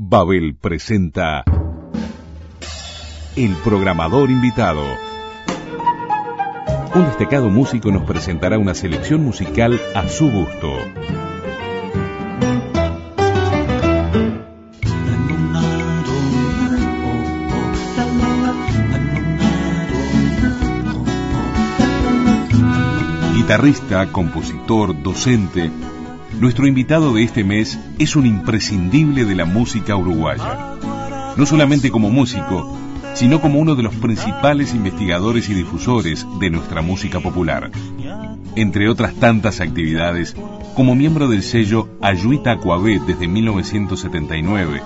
Babel presenta El programador invitado. Un destacado músico nos presentará una selección musical a su gusto. Guitarrista, compositor, docente, nuestro invitado de este mes es un imprescindible de la música uruguaya. No solamente como músico, sino como uno de los principales investigadores y difusores de nuestra música popular. Entre otras tantas actividades, como miembro del sello Ayuita Acuabé desde 1979,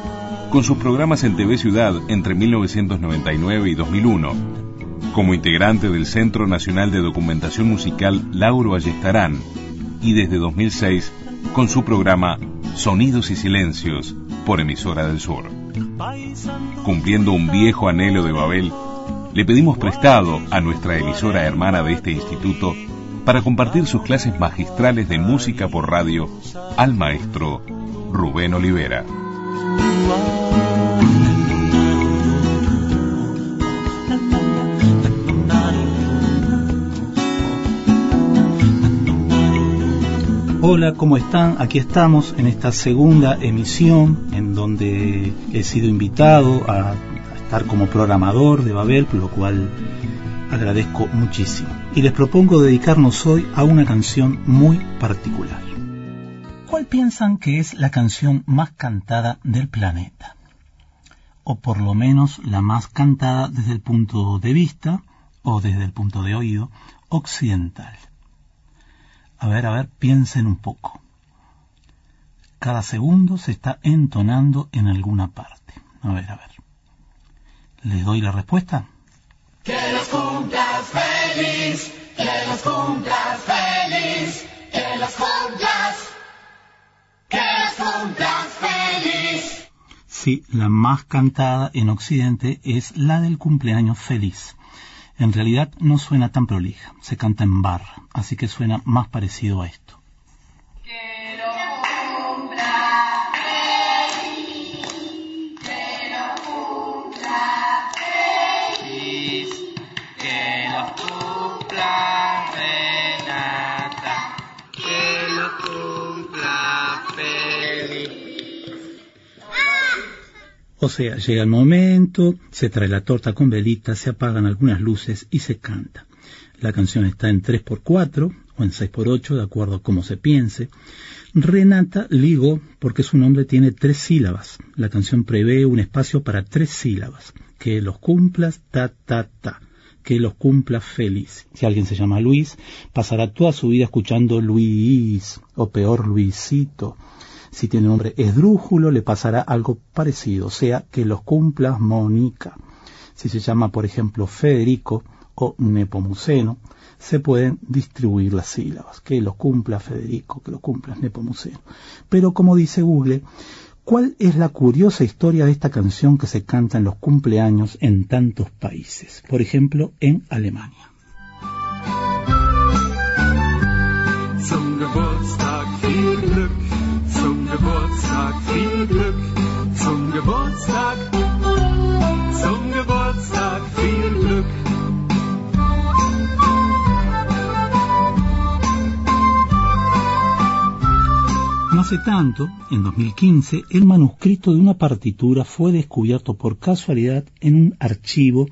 con sus programas en TV Ciudad entre 1999 y 2001, como integrante del Centro Nacional de Documentación Musical Lauro Ayestarán, y desde 2006 con su programa Sonidos y Silencios por Emisora del Sur. Cumpliendo un viejo anhelo de Babel, le pedimos prestado a nuestra emisora hermana de este instituto para compartir sus clases magistrales de música por radio al maestro Rubén Olivera. Hola, ¿cómo están? Aquí estamos en esta segunda emisión en donde he sido invitado a, estar como programador de Babel, por lo cual agradezco muchísimo. Y les propongo dedicarnos hoy a una canción muy particular. ¿Cuál piensan que es la canción más cantada del planeta? O por lo menos la más cantada desde el punto de vista, o desde el punto de oído, occidental. A ver, a ver, piensen un poco. Cada segundo se está entonando en alguna parte. A ver, a ver. ¿Les doy la respuesta? Que los cumplas feliz, que los cumplas feliz, que los cumplas, que los cumplas feliz. Sí, la más cantada en Occidente es la del cumpleaños feliz. En realidad no suena tan prolija, se canta en barra, así que suena más parecido a esto. O sea, llega el momento, se trae la torta con velitas, se apagan algunas luces y se canta. La canción está en 3x4 o en 6x8, de acuerdo a cómo se piense. Renata ligó porque su nombre tiene tres sílabas. La canción prevé un espacio para tres sílabas. Que los cumplas, ta, ta, ta. Que los cumplas feliz. Si alguien se llama Luis, pasará toda su vida escuchando Luis, o peor Luisito. Si tiene nombre esdrújulo, le pasará algo parecido, o sea, que los cumplas Mónica. Si se llama, por ejemplo, Federico o Nepomuceno, se pueden distribuir las sílabas. Que los cumpla Federico, que los cumpla Nepomuceno. Pero como dice Google, ¿cuál es la curiosa historia de esta canción que se canta en los cumpleaños en tantos países? Por ejemplo, en Alemania. No hace tanto, en 2015, el manuscrito de una partitura fue descubierto por casualidad en un archivo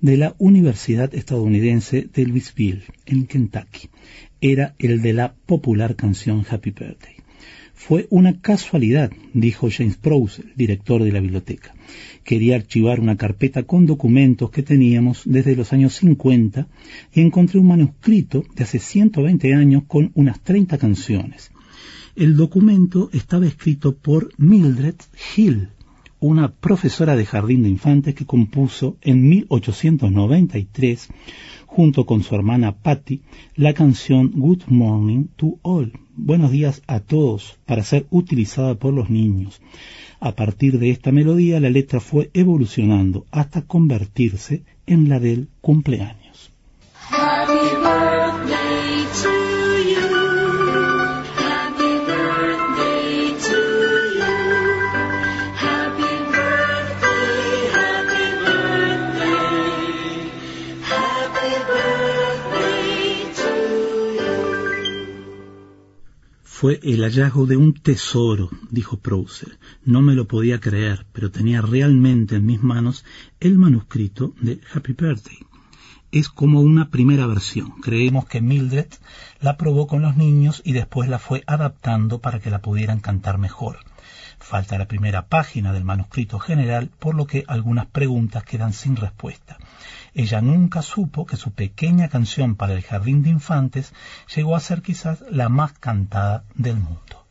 de la Universidad estadounidense de Louisville, en Kentucky. Era el de la popular canción Happy Birthday. Fue una casualidad, dijo James Prowse, director de la biblioteca. Quería archivar una carpeta con documentos que teníamos desde los años 50 y encontré un manuscrito de hace 120 años con unas 30 canciones. El documento estaba escrito por Mildred Hill, una profesora de jardín de infantes que compuso en 1893, junto con su hermana Patty, la canción Good Morning to All, Buenos días a todos, para ser utilizada por los niños. A partir de esta melodía la letra fue evolucionando hasta convertirse en la del cumpleaños. Fue el hallazgo de un tesoro, dijo Prouser. No me lo podía creer, pero tenía realmente en mis manos el manuscrito de Happy Birthday. Es como una primera versión. Creemos que Mildred la probó con los niños y después la fue adaptando para que la pudieran cantar mejor. Falta la primera página del manuscrito general, por lo que algunas preguntas quedan sin respuesta. Ella nunca supo que su pequeña canción para el jardín de infantes llegó a ser quizás la más cantada del mundo.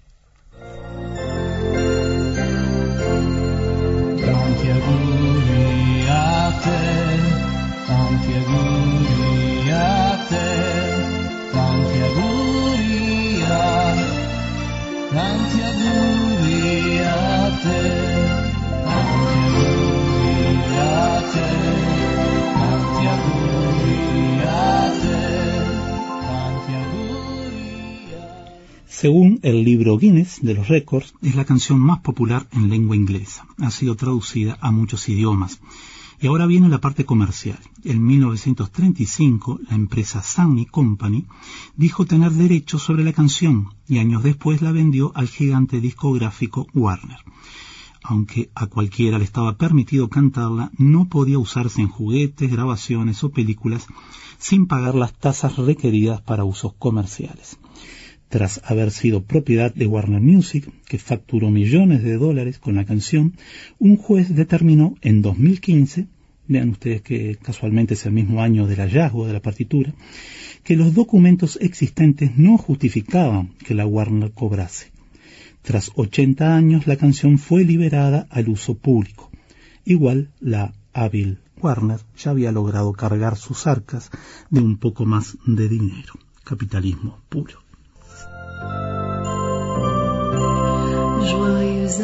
Según el libro Guinness de los récords, es la canción más popular en lengua inglesa. Ha sido traducida a muchos idiomas. Y ahora viene la parte comercial. En 1935, la empresa Sammy Company dijo tener derechos sobre la canción y años después la vendió al gigante discográfico Warner. Aunque a cualquiera le estaba permitido cantarla, no podía usarse en juguetes, grabaciones o películas sin pagar las tasas requeridas para usos comerciales tras haber sido propiedad de Warner Music, que facturó millones de dólares con la canción, un juez determinó en 2015, vean ustedes que casualmente es el mismo año del hallazgo de la partitura, que los documentos existentes no justificaban que la Warner cobrase. Tras 80 años la canción fue liberada al uso público. Igual la hábil Warner ya había logrado cargar sus arcas de un poco más de dinero. Capitalismo puro. Joyeux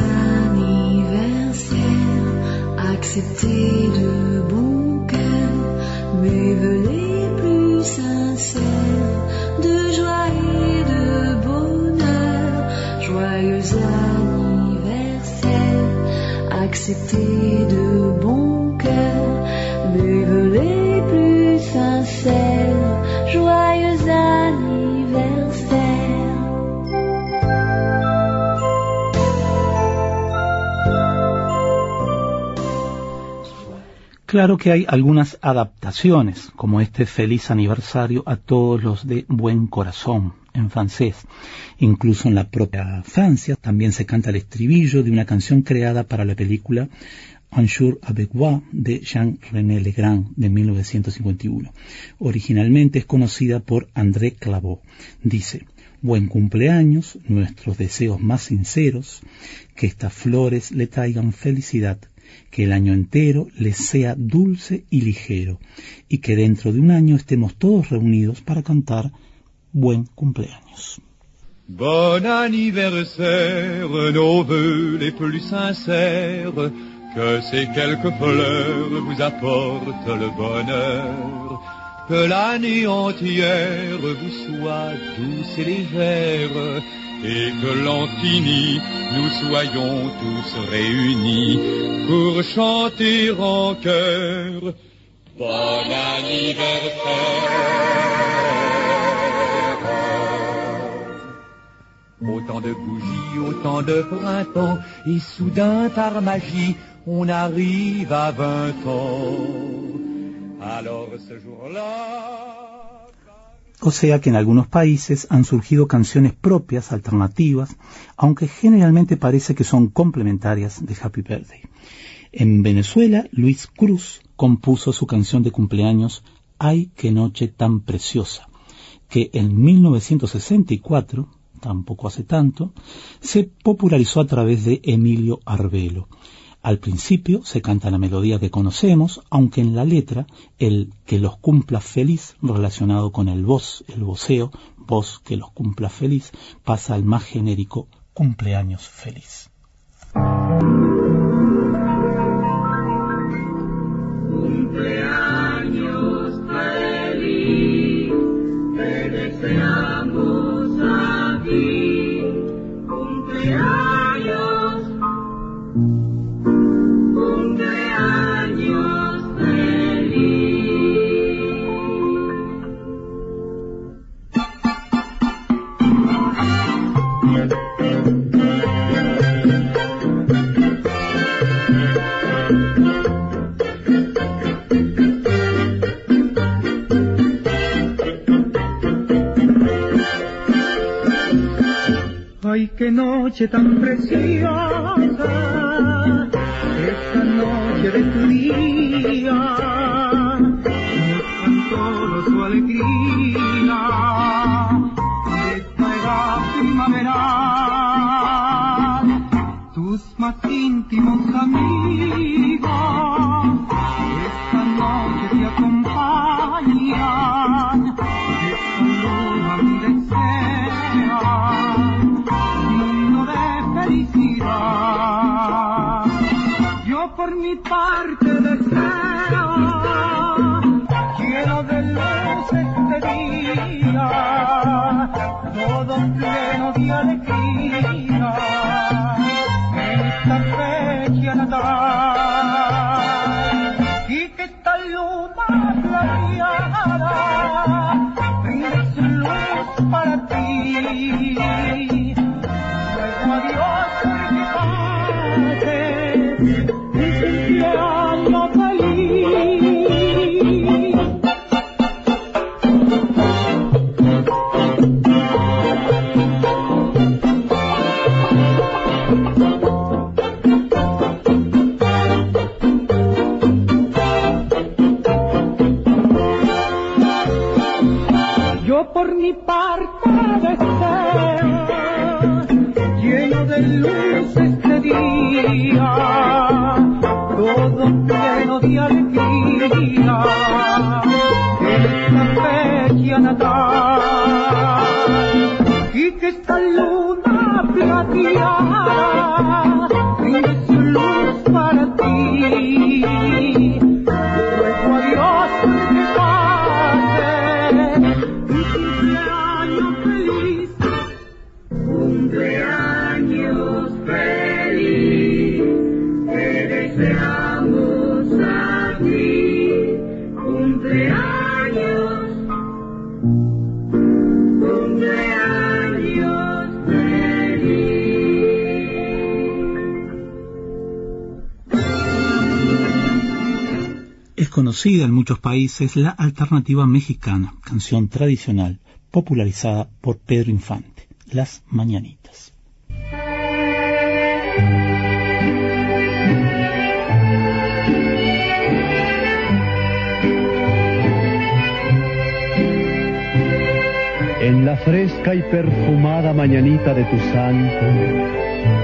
anniversaire, acceptez de bon cœur mes vœux les plus sincères de joie et de bonheur. Joyeux anniversaire, acceptez de bon Claro que hay algunas adaptaciones, como este feliz aniversario a todos los de buen corazón en francés. Incluso en la propia Francia también se canta el estribillo de una canción creada para la película Un jour avec moi de Jean-René Legrand de 1951. Originalmente es conocida por André Clavaux. Dice, Buen cumpleaños, nuestros deseos más sinceros, que estas flores le traigan felicidad que el año entero les sea dulce y ligero, y que dentro de un año estemos todos reunidos para cantar buen cumpleaños. Bon anniversaire, nos voeux les plus sincères, que ces quelques fleurs vous apportent le bonheur, que l'année entière vous soit douce et légère, et que l'an fini, nous soyons tous réunis pour chanter en chœur Bon anniversaire. Autant de bougies, autant de printemps, et soudain par magie, on arrive à vingt ans. Alors ce jour-là, O sea que en algunos países han surgido canciones propias, alternativas, aunque generalmente parece que son complementarias de Happy Birthday. En Venezuela, Luis Cruz compuso su canción de cumpleaños Ay, qué noche tan preciosa, que en 1964, tampoco hace tanto, se popularizó a través de Emilio Arbelo. Al principio se canta la melodía que conocemos, aunque en la letra el que los cumpla feliz relacionado con el voz, el voceo, voz que los cumpla feliz, pasa al más genérico cumpleaños feliz. Qué noche tan preciosa, esta noche de tu día, todo lleno de alegría, conocida en muchos países la alternativa mexicana, canción tradicional popularizada por Pedro Infante, Las Mañanitas. En la fresca y perfumada mañanita de tu santo,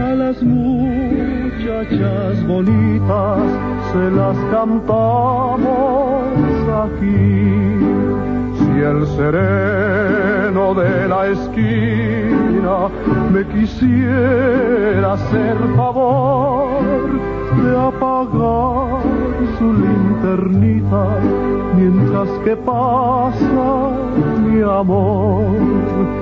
A las muchachas bonitas se las cantamos aquí. Si el sereno de la esquina me quisiera hacer favor de apagar su linternita mientras que pasa mi amor.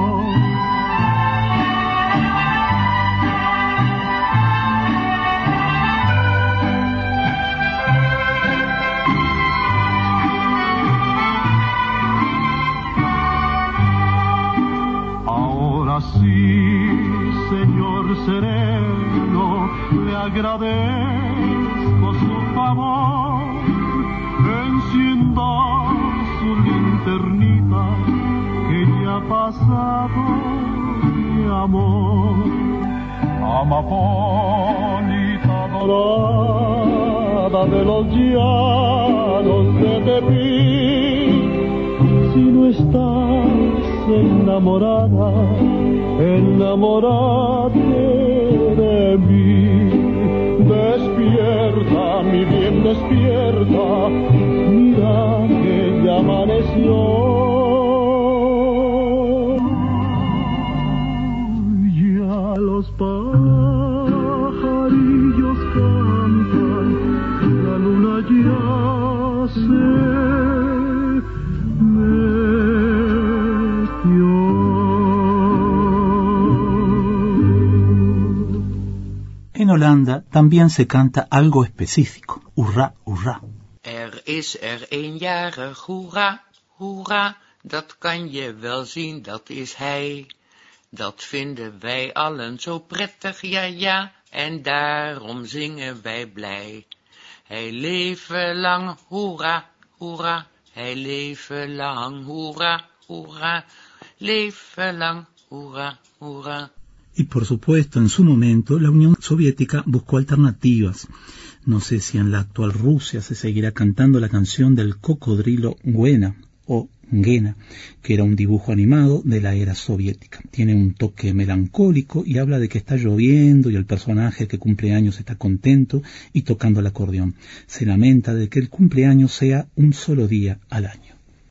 Ahora sí, señor sereno, le agradezco su favor. Encienda su linternita, que ya ha pasado mi amor. Amapolita dorada de los llanos de Tepic, si no estás enamorada, enamorate de mí. Despierta, mi bien, despierta, mira que ya amaneció. Holanda también se canta algo específico, hurra, hurra. Er is er een jarig, hoera, hoera, dat kan je wel zien, dat is hij. Dat vinden wij allen zo prettig, ja, ja, en daarom zingen wij blij. Hij leven lang, hoera, hoera, hij leven lang, hoera, hoera, leven lang, hoera, hoera. Y por supuesto, en su momento, la Unión Soviética buscó alternativas. No sé si en la actual Rusia se seguirá cantando la canción del cocodrilo Guena o Ngena, que era un dibujo animado de la era soviética. Tiene un toque melancólico y habla de que está lloviendo y el personaje que cumple años está contento y tocando el acordeón. Se lamenta de que el cumpleaños sea un solo día al año.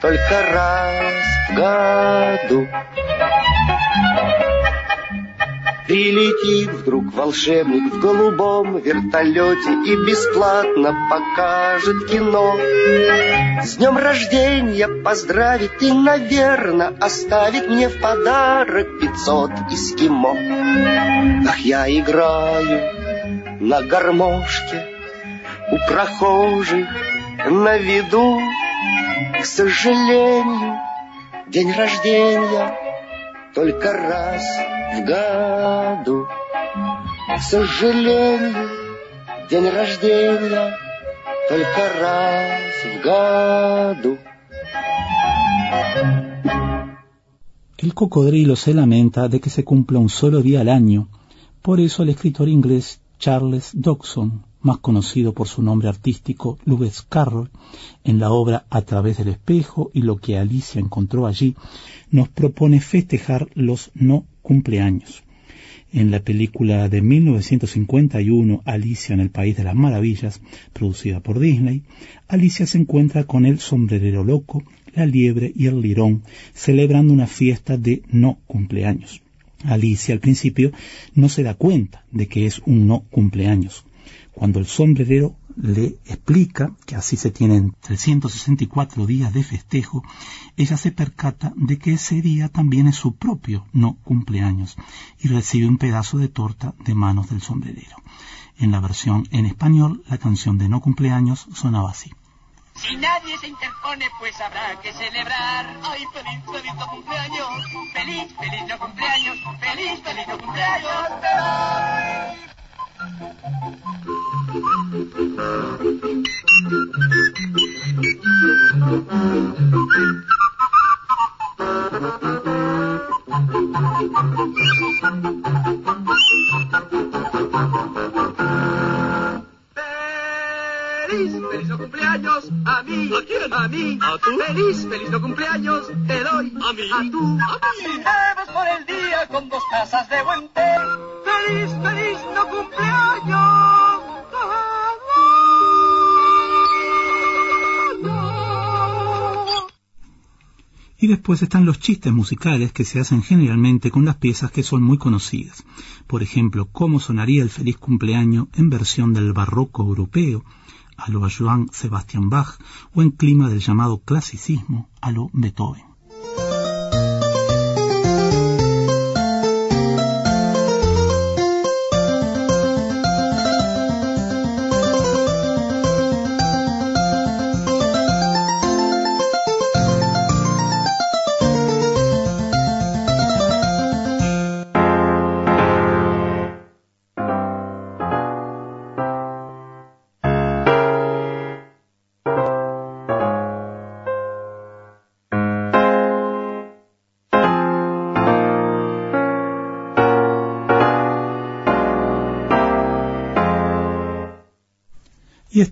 только раз в году. Прилетит вдруг волшебник в голубом вертолете и бесплатно покажет кино. С днем рождения поздравит и, наверное, оставит мне в подарок пятьсот эскимо. Ах, я играю на гармошке у прохожих на виду. К сожалению, день рождения только раз в году. К сожалению, день рождения только раз в году. El cocodrilo se lamenta de que se cumpla un solo día al año. Por eso el escritor inglés Charles Dodson, más conocido por su nombre artístico Lewis Carroll, en la obra A través del espejo y lo que Alicia encontró allí, nos propone festejar los no cumpleaños. En la película de 1951, Alicia en el País de las Maravillas, producida por Disney, Alicia se encuentra con el sombrerero loco, la liebre y el lirón, celebrando una fiesta de no cumpleaños. Alicia al principio no se da cuenta de que es un no cumpleaños. Cuando el sombrerero le explica que así se tienen 364 días de festejo, ella se percata de que ese día también es su propio no cumpleaños y recibe un pedazo de torta de manos del sombrerero. En la versión en español, la canción de no cumpleaños sonaba así. Si nadie se interpone, pues habrá que celebrar. ¡Ay, feliz, feliz no cumpleaños! ¡Feliz, feliz no cumpleaños! ¡Feliz, feliz no cumpleaños! ¡Feliz, feliz no cumpleaños! A mí. ¿A quién? A mí. ¿A tú? ¡Feliz, feliz no cumpleaños! Te doy. ¿A mí? A tú. ¿A Si bebes por el día con dos tazas de buen té, ¡Feliz, feliz no cumpleaños! Y después están los chistes musicales que se hacen generalmente con las piezas que son muy conocidas. Por ejemplo, cómo sonaría el feliz cumpleaños en versión del barroco europeo, a lo Johann Sebastian Bach, o en clima del llamado clasicismo, a lo Beethoven.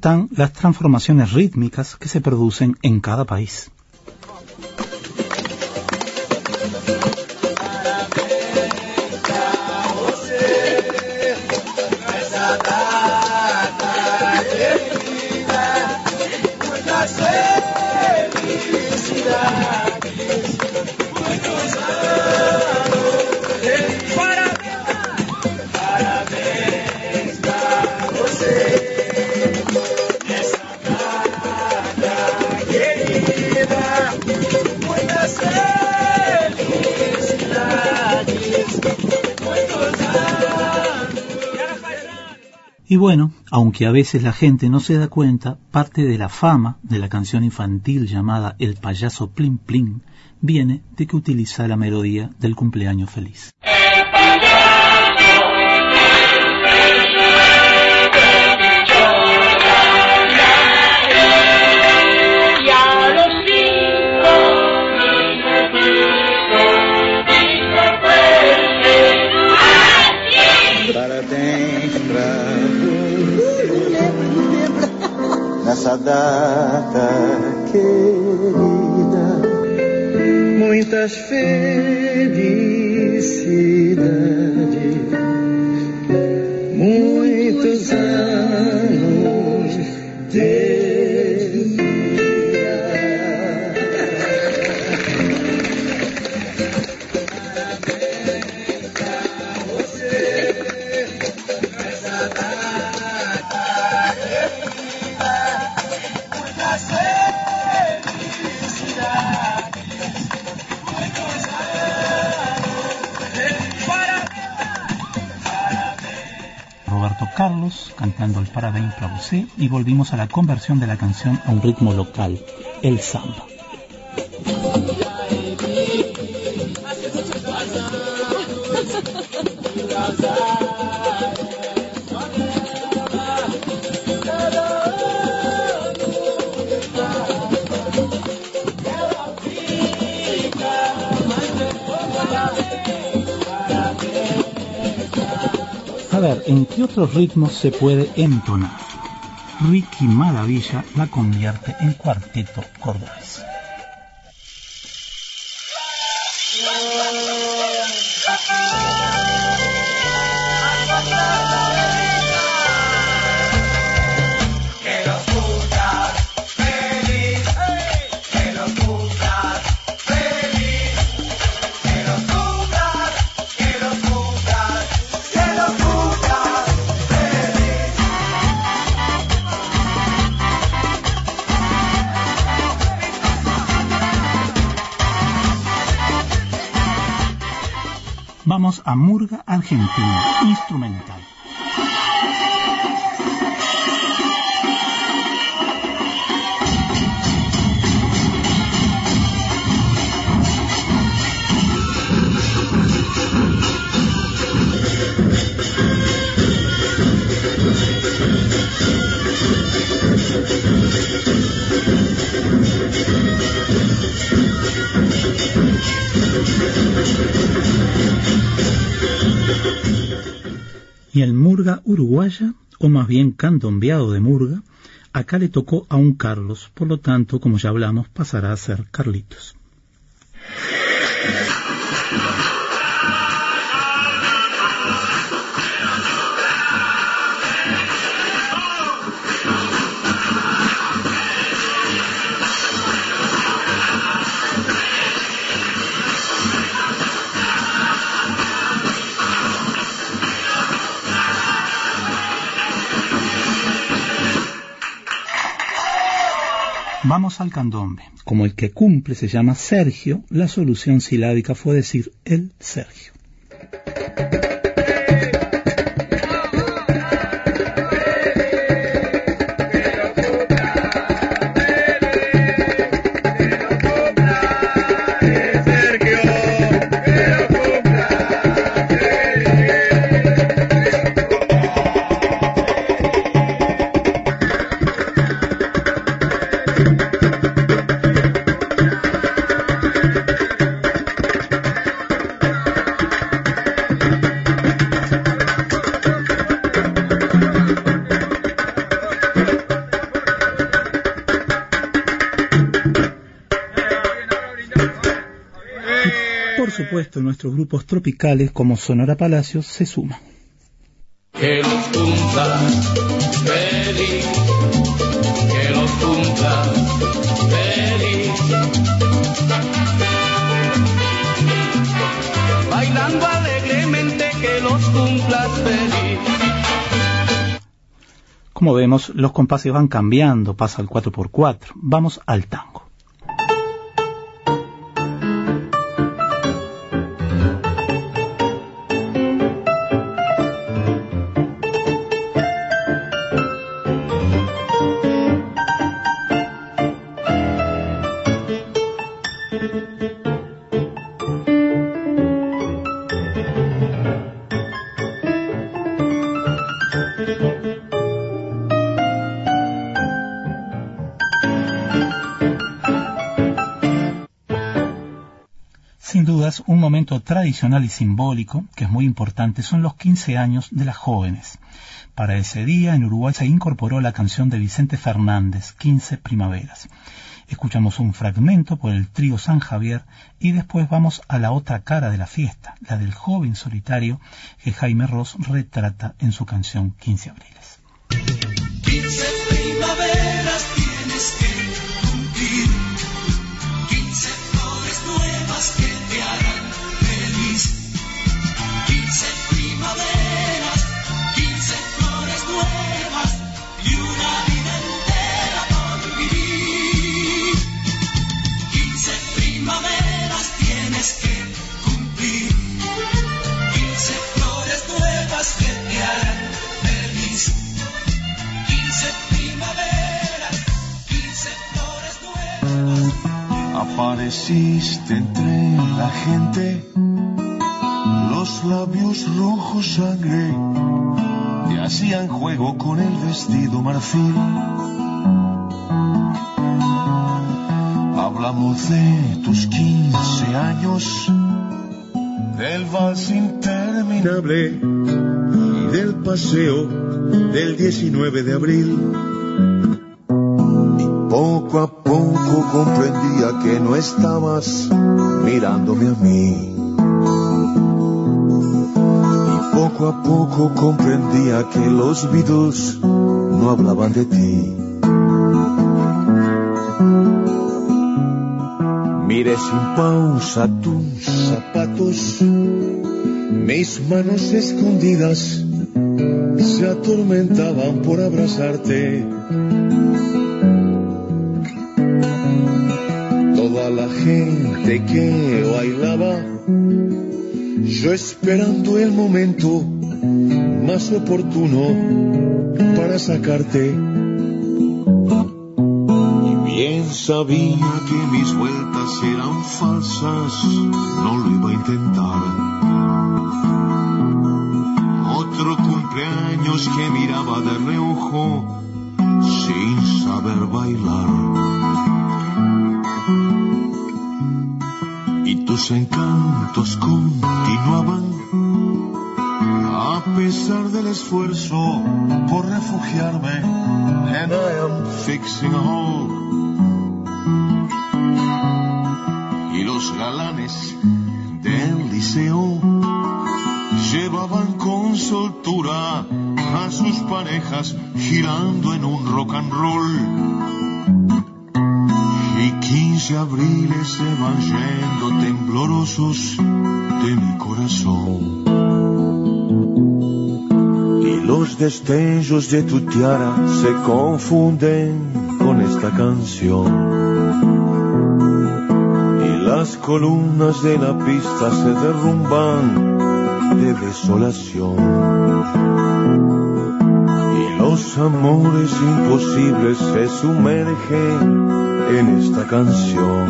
Están las transformaciones rítmicas que se producen en cada país. Y bueno, aunque a veces la gente no se da cuenta, parte de la fama de la canción infantil llamada El payaso Plim Plim viene de que utiliza la melodía del cumpleaños feliz. Nessa data querida. Muitas felicidades, muitos anos de Carlos cantando el Parabéns para você y volvimos a la conversión de la canción a un ritmo local, el samba. ¿en qué otros ritmos se puede entonar? Ricky Maravilla la convierte en cuarteto cordobés. A Murga Argentina, instrumental. Uruguaya, o más bien candombeado de Murga, acá le tocó a un Carlos, por lo tanto, como ya hablamos, pasará a ser Carlitos. Vamos al candombe. Como el que cumple se llama Sergio, la solución silábica fue decir el Sergio. Supuesto, nuestros grupos tropicales como Sonora Palacios se suman. Que los cumplas feliz, que los cumplas feliz. Bailando alegremente, que los cumplas feliz. Como vemos, los compases van cambiando, pasa al 4x4. Vamos al tango. Momento tradicional y simbólico, que es muy importante, son los 15 años de las jóvenes. Para ese día, en Uruguay se incorporó la canción de Vicente Fernández, 15 primaveras. Escuchamos un fragmento por el trío San Javier y después vamos a la otra cara de la fiesta, la del joven solitario que Jaime Ross retrata en su canción 15 abriles. 15 Apareciste entre la gente, los labios rojos sangre, te hacían juego con el vestido marfil. Hablamos de tus 15 años, del vals interminable y del paseo del 19 de abril. Poco a poco comprendía que no estabas mirándome a mí. Y poco a poco comprendía que los Beatles no hablaban de ti. Miré sin pausa tus zapatos, mis manos escondidas se atormentaban por abrazarte. La gente que bailaba, yo esperando el momento más oportuno para sacarte. Y bien sabía que mis vueltas eran falsas, no lo iba a intentar. Otro cumpleaños que miraba de reojo sin saber bailar. Y tus encantos continuaban a pesar del esfuerzo por refugiarme. And I am fixing a hole. Y los galanes del liceo llevaban con soltura a sus parejas girando en un rock and roll. Y 15 abriles se van yendo temblorosos de mi corazón. Y los destellos de tu tiara se confunden con esta canción. Y las columnas de la pista se derrumban de desolación. Los amores imposibles se sumergen en esta canción.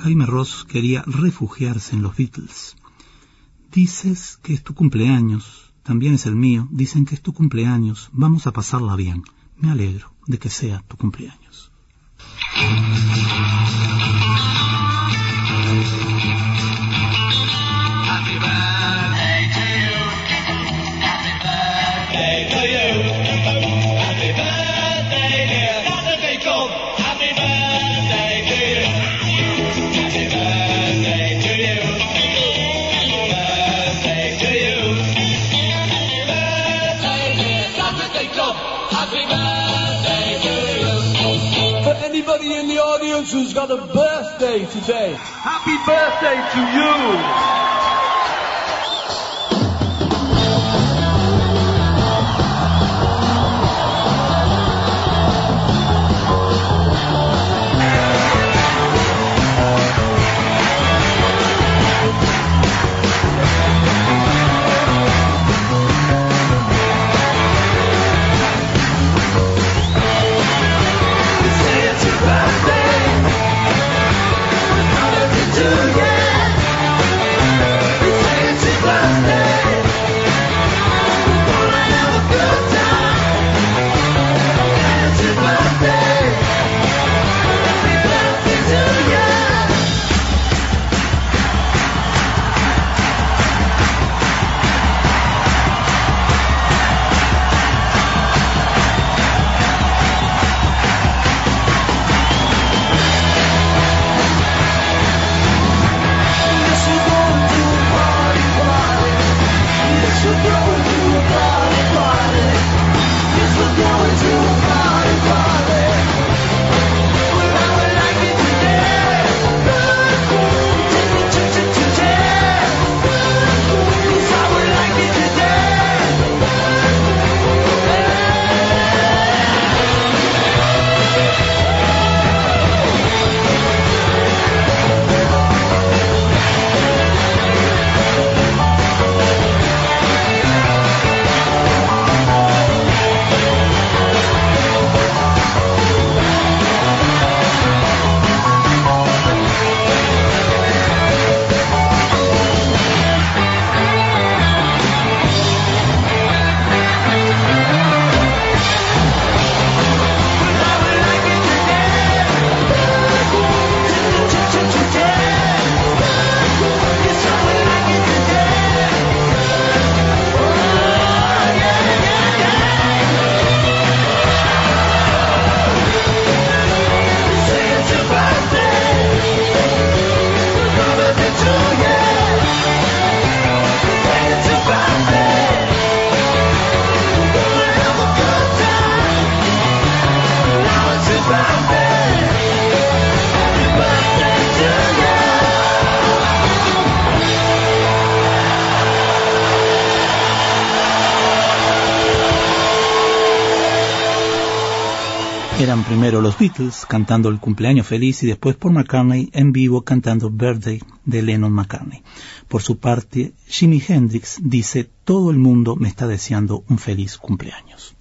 Jaime Ross quería refugiarse en los Beatles. Dices que es tu cumpleaños, también es el mío, dicen que es tu cumpleaños, vamos a pasarla bien. Me alegro de que sea tu cumpleaños. Who's got a birthday today. Happy birthday to you. Primero los Beatles cantando el cumpleaños feliz y después por McCartney en vivo cantando Birthday de Lennon McCartney. Por su parte, Jimi Hendrix dice todo el mundo me está deseando un feliz cumpleaños.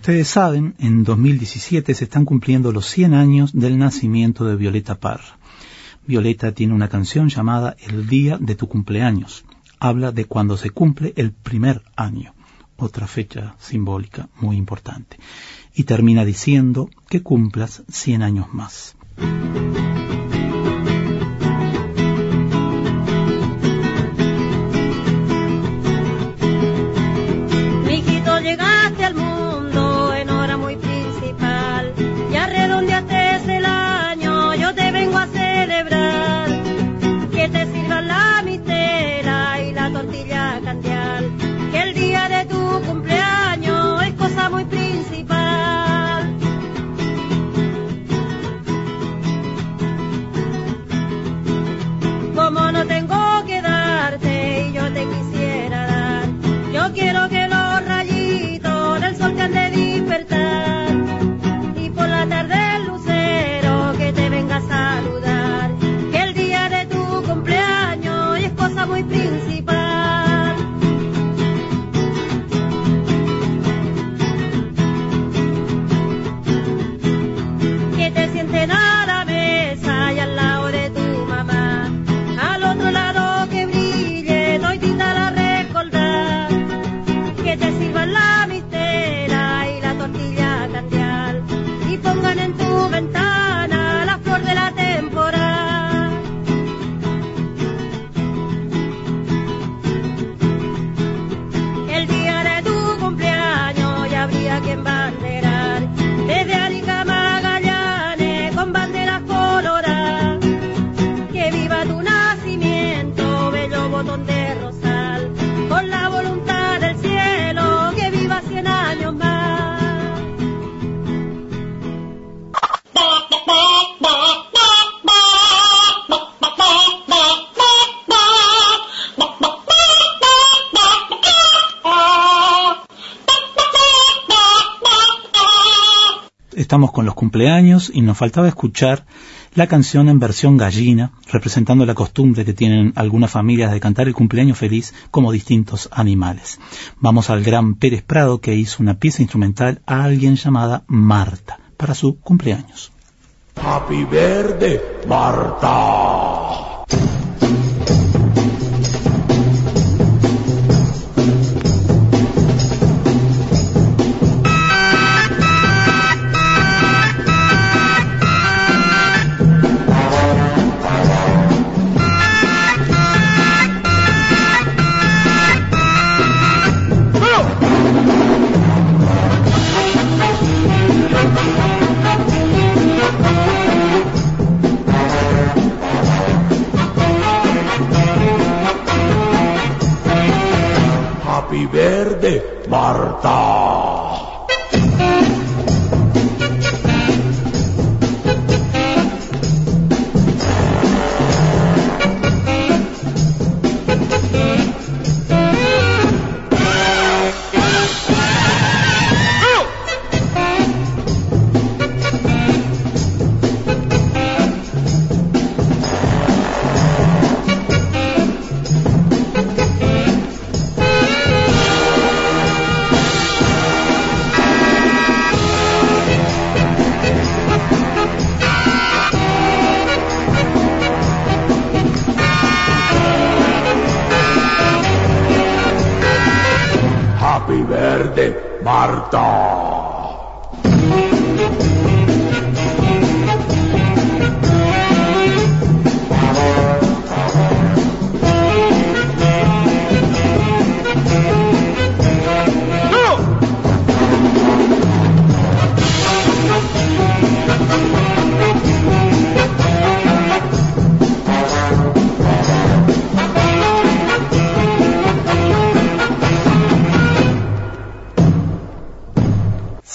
Ustedes saben, en 2017 se están cumpliendo los 100 años del nacimiento de Violeta Parra. Violeta tiene una canción llamada El día de tu cumpleaños. Habla de cuando se cumple el primer año, otra fecha simbólica muy importante. Y termina diciendo que cumplas 100 años más. Y nos faltaba escuchar la canción en versión gallina, representando la costumbre que tienen algunas familias de cantar el cumpleaños feliz como distintos animales. Vamos al gran Pérez Prado que hizo una pieza instrumental a alguien llamada Marta para su cumpleaños. Happy Verde, Marta.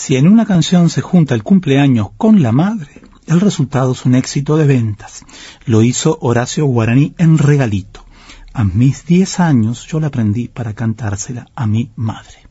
Si en una canción se junta el cumpleaños con la madre, el resultado es un éxito de ventas. Lo hizo Horacio Guaraní en Regalito. A mis 10 años yo la aprendí para cantársela a mi madre.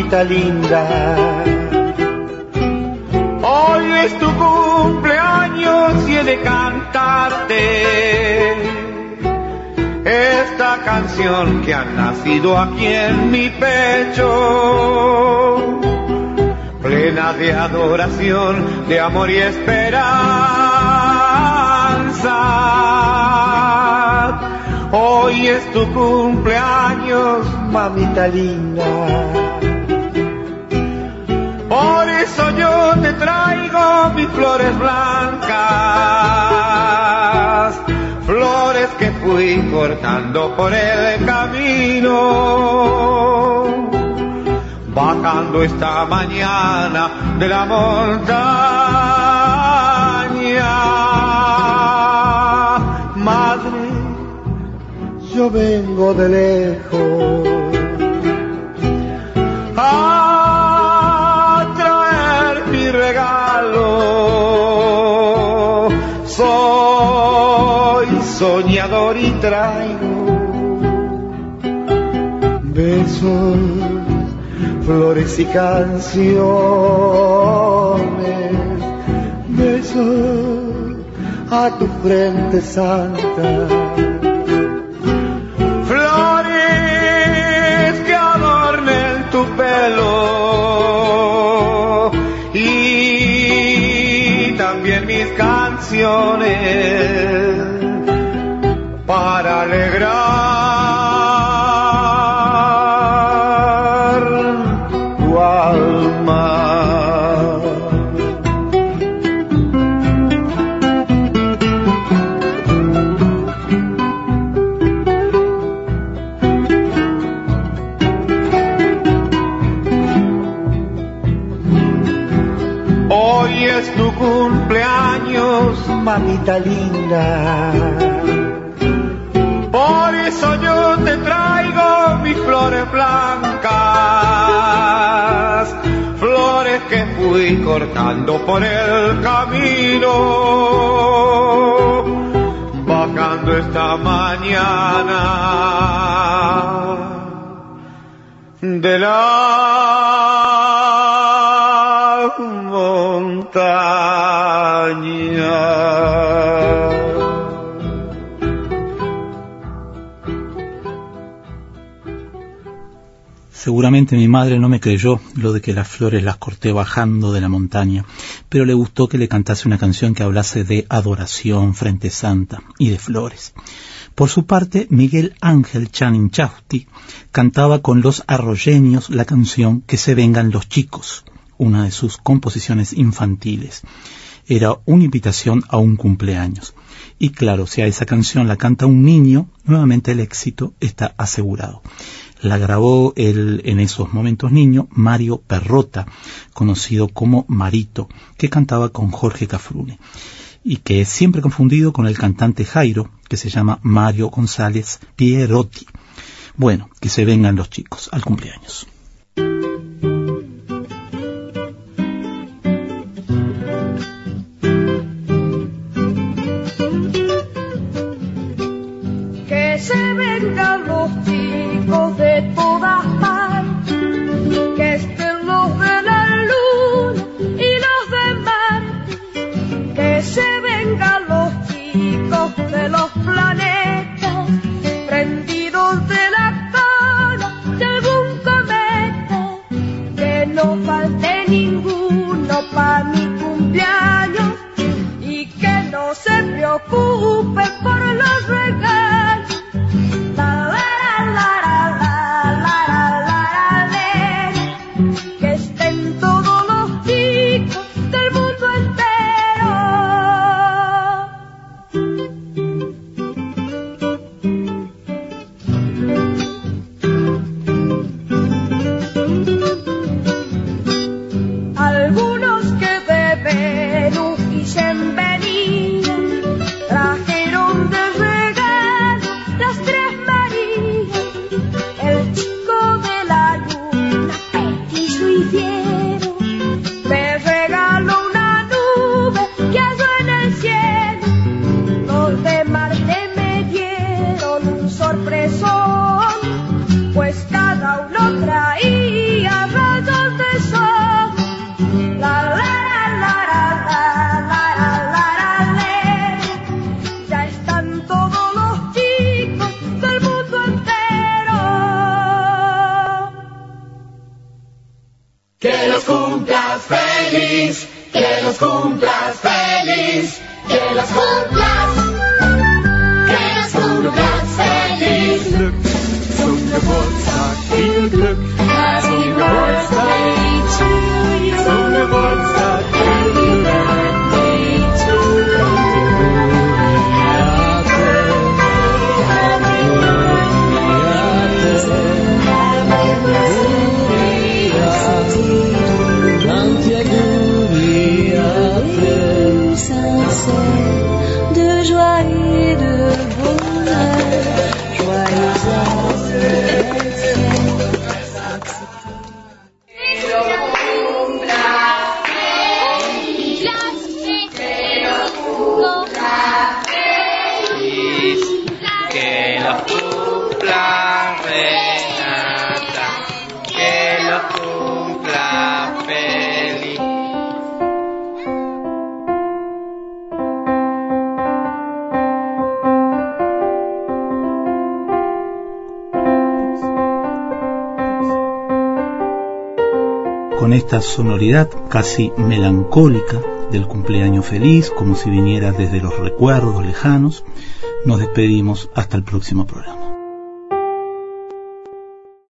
Mamita linda. Hoy es tu cumpleaños y he de cantarte esta canción que ha nacido aquí en mi pecho, plena de adoración, de amor y esperanza. Hoy es tu cumpleaños, mamita linda. Eso yo te traigo mis flores blancas, flores que fui cortando por el camino, bajando esta mañana de la montaña. Madre, yo vengo de lejos. Traigo besos, flores y canciones. Besos a tu frente santa. Flores que adornen tu pelo y también mis canciones tu alma. Hoy es tu cumpleaños, mamita linda. Flores blancas, flores que fui cortando por el camino, bajando esta mañana de la montaña. Seguramente mi madre no me creyó lo de que las flores las corté bajando de la montaña, pero le gustó que le cantase una canción que hablase de adoración frente santa y de flores. Por su parte, Miguel Ángel Chaninchausti cantaba con los arroyeños la canción Que se vengan los chicos, una de sus composiciones infantiles. Era una invitación a un cumpleaños. Y claro, si a esa canción la canta un niño, nuevamente el éxito está asegurado. La grabó el, en esos momentos niño, Mario Perrota, conocido como Marito, que cantaba con Jorge Cafrune y que es siempre confundido con el cantante Jairo, que se llama Mario González Pierotti. Bueno, que se vengan los chicos al cumpleaños. Feliz, que los cumplas feliz, que los cumplas, que los cumplas feliz. Zum Geburtstag viel Glück. Happy birthday Sonoridad casi melancólica del cumpleaños feliz, como si viniera desde los recuerdos lejanos, nos despedimos hasta el próximo programa.